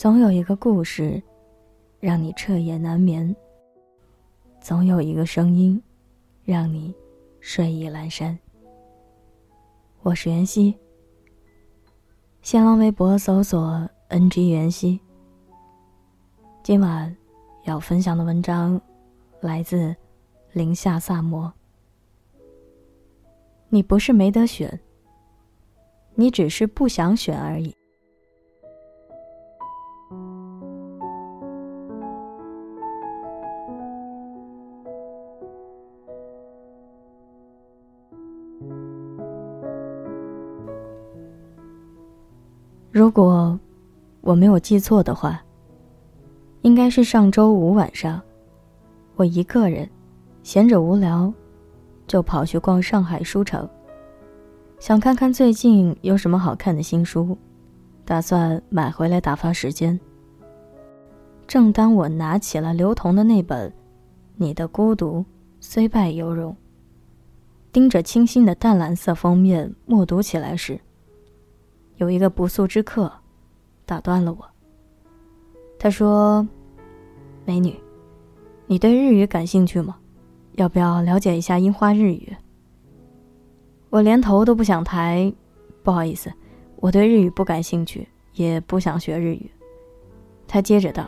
总有一个故事，让你彻夜难眠；总有一个声音，让你睡意阑珊。我是袁熙，新浪微博搜索 “ng 袁熙”。今晚要分享的文章来自林下萨摩。你不是没得选，你只是不想选而已。如果我没有记错的话，应该是上周五晚上，我一个人闲着无聊，就跑去逛上海书城，想看看最近有什么好看的新书，打算买回来打发时间。正当我拿起了刘同的那本《你的孤独虽败犹荣》，盯着清新的淡蓝色封面默读起来时，有一个不速之客，打断了我。他说：“美女，你对日语感兴趣吗？要不要了解一下樱花日语？”我连头都不想抬，不好意思，我对日语不感兴趣，也不想学日语。他接着道：“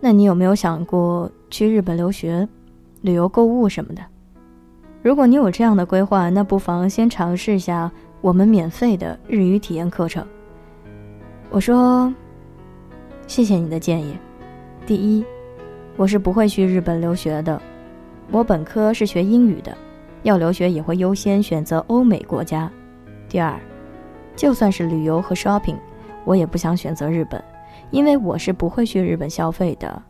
那你有没有想过去日本留学、旅游、购物什么的？如果你有这样的规划，那不妨先尝试一下。”我们免费的日语体验课程。我说：“谢谢你的建议。第一，我是不会去日本留学的。我本科是学英语的，要留学也会优先选择欧美国家。第二，就算是旅游和 shopping，我也不想选择日本，因为我是不会去日本消费的，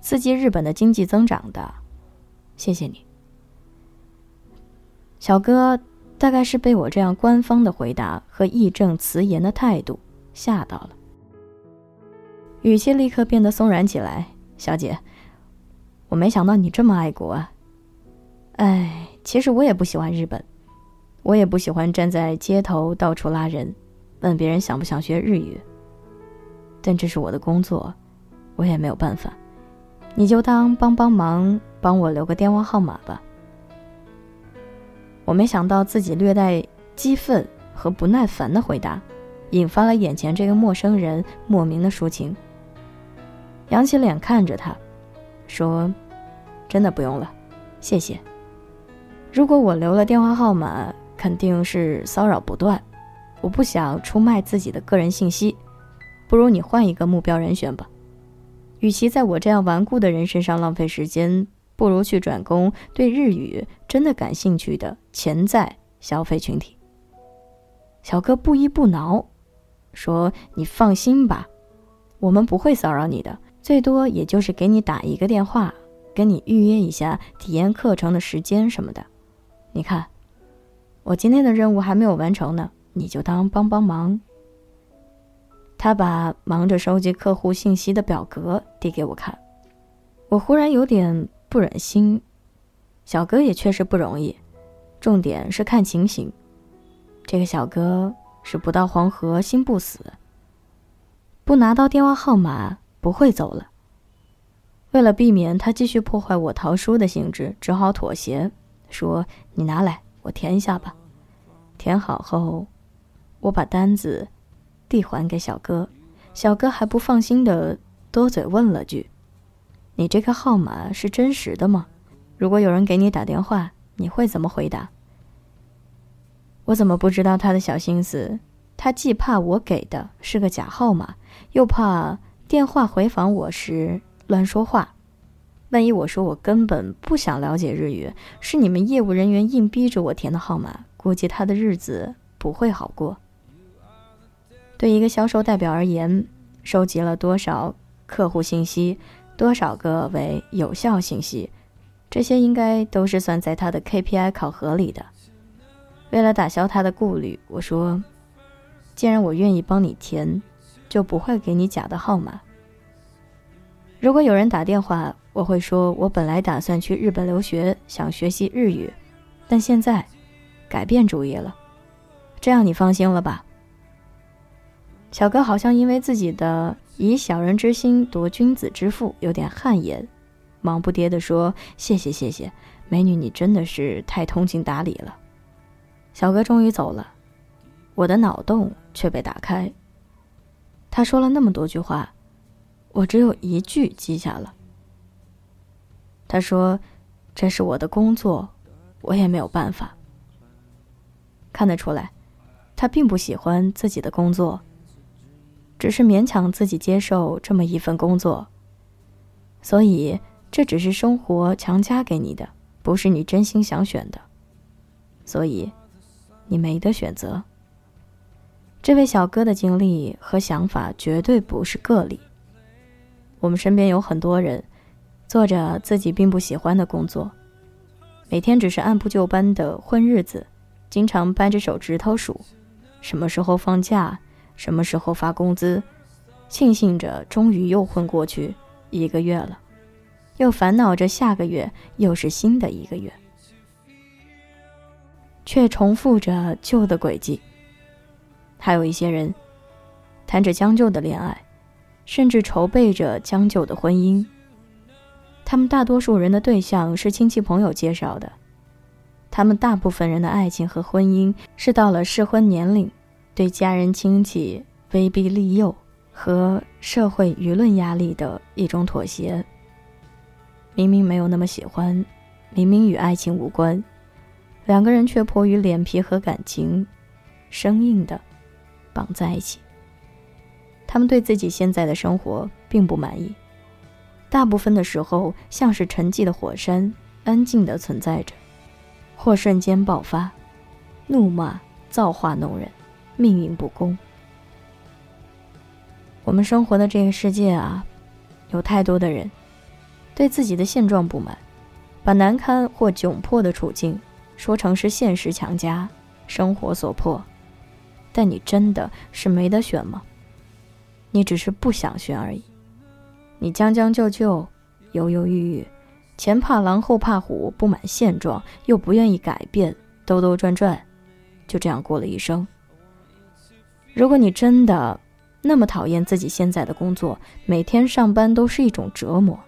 刺激日本的经济增长的。谢谢你，小哥。”大概是被我这样官方的回答和义正辞严的态度吓到了，语气立刻变得松软起来。小姐，我没想到你这么爱国啊！哎，其实我也不喜欢日本，我也不喜欢站在街头到处拉人，问别人想不想学日语。但这是我的工作，我也没有办法，你就当帮帮忙，帮我留个电话号码吧。我没想到自己略带激愤和不耐烦的回答，引发了眼前这个陌生人莫名的抒情。扬起脸看着他，说：“真的不用了，谢谢。如果我留了电话号码，肯定是骚扰不断。我不想出卖自己的个人信息，不如你换一个目标人选吧。与其在我这样顽固的人身上浪费时间。”不如去转攻对日语真的感兴趣的潜在消费群体。小哥不依不挠，说：“你放心吧，我们不会骚扰你的，最多也就是给你打一个电话，跟你预约一下体验课程的时间什么的。你看，我今天的任务还没有完成呢，你就当帮帮忙。”他把忙着收集客户信息的表格递给我看，我忽然有点。不忍心，小哥也确实不容易，重点是看情形。这个小哥是不到黄河心不死，不拿到电话号码不会走了。为了避免他继续破坏我淘书的兴致，只好妥协，说：“你拿来，我填一下吧。”填好后，我把单子递还给小哥，小哥还不放心的多嘴问了句。你这个号码是真实的吗？如果有人给你打电话，你会怎么回答？我怎么不知道他的小心思？他既怕我给的是个假号码，又怕电话回访我时乱说话。万一我说我根本不想了解日语，是你们业务人员硬逼着我填的号码，估计他的日子不会好过。对一个销售代表而言，收集了多少客户信息？多少个为有效信息？这些应该都是算在他的 KPI 考核里的。为了打消他的顾虑，我说：“既然我愿意帮你填，就不会给你假的号码。如果有人打电话，我会说我本来打算去日本留学，想学习日语，但现在改变主意了。这样你放心了吧？”小哥好像因为自己的以小人之心夺君子之腹有点汗颜，忙不迭地说：“谢谢谢谢，美女你真的是太通情达理了。”小哥终于走了，我的脑洞却被打开。他说了那么多句话，我只有一句记下了。他说：“这是我的工作，我也没有办法。”看得出来，他并不喜欢自己的工作，只是勉强自己接受这么一份工作。所以，这只是生活强加给你的，不是你真心想选的。所以，你没得选择。这位小哥的经历和想法绝对不是个例。我们身边有很多人，做着自己并不喜欢的工作，每天只是按部就班的混日子，经常掰着手指头数，什么时候放假，什么时候发工资，庆幸着终于又混过去一个月了，又烦恼着下个月又是新的一个月，却重复着旧的轨迹。还有一些人，谈着将就的恋爱，甚至筹备着将就的婚姻。他们大多数人的对象是亲戚朋友介绍的，他们大部分人的爱情和婚姻是到了适婚年龄，对家人亲戚威逼利诱和社会舆论压力的一种妥协。明明没有那么喜欢，明明与爱情无关，两个人却迫于脸皮和感情，生硬的。绑在一起。他们对自己现在的生活并不满意，大部分的时候像是沉寂的火山，安静的存在着，或瞬间爆发，怒骂、造化弄人，命运不公。我们生活的这个世界啊，有太多的人对自己的现状不满，把难堪或窘迫的处境说成是现实强加，生活所迫。但你真的是没得选吗？你只是不想选而已。你将将就就，犹犹豫豫，前怕狼后怕虎，不满现状又不愿意改变，兜兜转转，就这样过了一生。如果你真的那么讨厌自己现在的工作，每天上班都是一种折磨，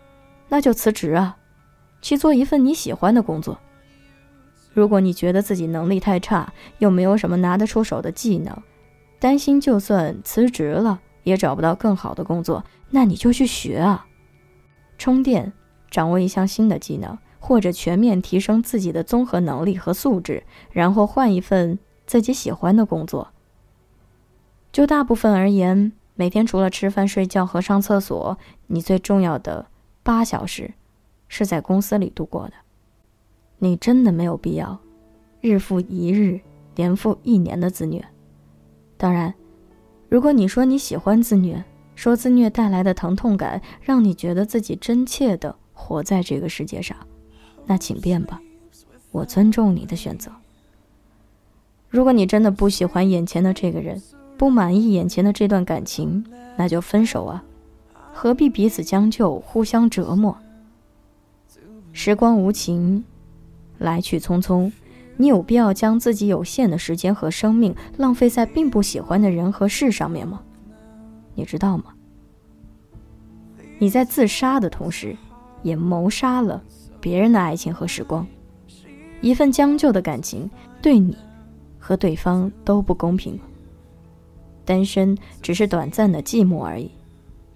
那就辞职啊，去做一份你喜欢的工作。如果你觉得自己能力太差，又没有什么拿得出手的技能，担心就算辞职了也找不到更好的工作，那你就去学啊，充电，掌握一项新的技能，或者全面提升自己的综合能力和素质，然后换一份自己喜欢的工作。就大部分而言，每天除了吃饭、睡觉和上厕所，你最重要的八小时，是在公司里度过的。你真的没有必要，日复一日、年复一年的自虐。当然，如果你说你喜欢自虐，说自虐带来的疼痛感让你觉得自己真切的活在这个世界上，那请便吧，我尊重你的选择。如果你真的不喜欢眼前的这个人，不满意眼前的这段感情，那就分手啊，何必彼此将就、互相折磨？时光无情。来去匆匆，你有必要将自己有限的时间和生命浪费在并不喜欢的人和事上面吗？你知道吗？你在自杀的同时，也谋杀了别人的爱情和时光。一份将就的感情，对你和对方都不公平。单身只是短暂的寂寞而已，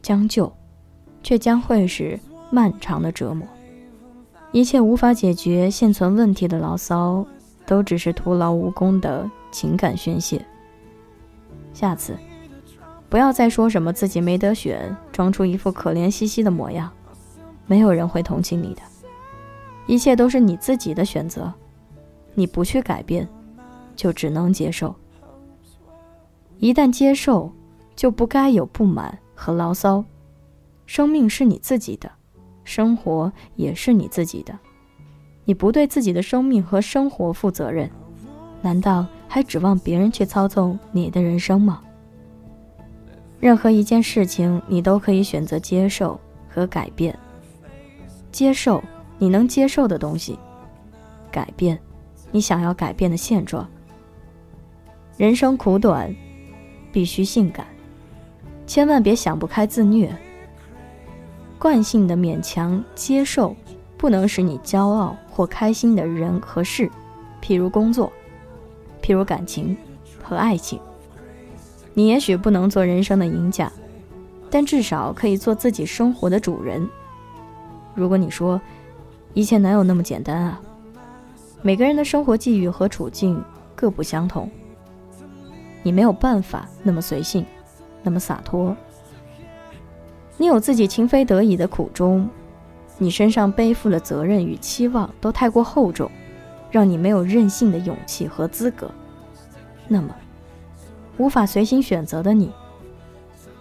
将就，却将会是漫长的折磨。一切无法解决现存问题的牢骚，都只是徒劳无功的情感宣泄。下次，不要再说什么自己没得选，装出一副可怜兮兮的模样，没有人会同情你的。一切都是你自己的选择，你不去改变，就只能接受。一旦接受，就不该有不满和牢骚。生命是你自己的。生活也是你自己的，你不对自己的生命和生活负责任，难道还指望别人去操纵你的人生吗？任何一件事情，你都可以选择接受和改变。接受你能接受的东西，改变你想要改变的现状。人生苦短，必须性感。千万别想不开自虐。惯性的勉强接受，不能使你骄傲或开心的人和事，譬如工作，譬如感情和爱情。你也许不能做人生的赢家，但至少可以做自己生活的主人。如果你说，一切哪有那么简单啊？每个人的生活际遇和处境各不相同，你没有办法那么随性，那么洒脱。你有自己情非得已的苦衷，你身上背负的责任与期望都太过厚重，让你没有任性的勇气和资格。那么，无法随心选择的你，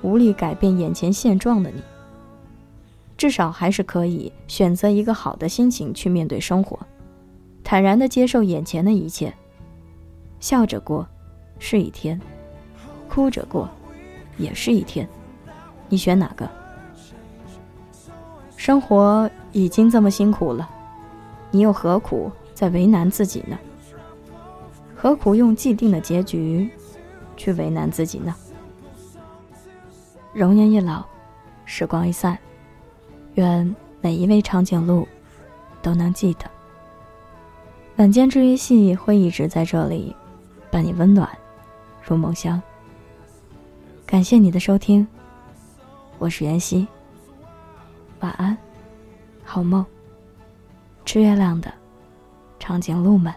无力改变眼前现状的你，至少还是可以选择一个好的心情去面对生活，坦然的接受眼前的一切，笑着过是一天，哭着过也是一天，你选哪个？生活已经这么辛苦了，你又何苦再为难自己呢？何苦用既定的结局去为难自己呢？容颜一老，时光一散，愿每一位长颈鹿都能记得。晚间治愈系会一直在这里，伴你温暖入梦乡。感谢你的收听，我是袁熙。晚安，好梦。吃月亮的长颈鹿们。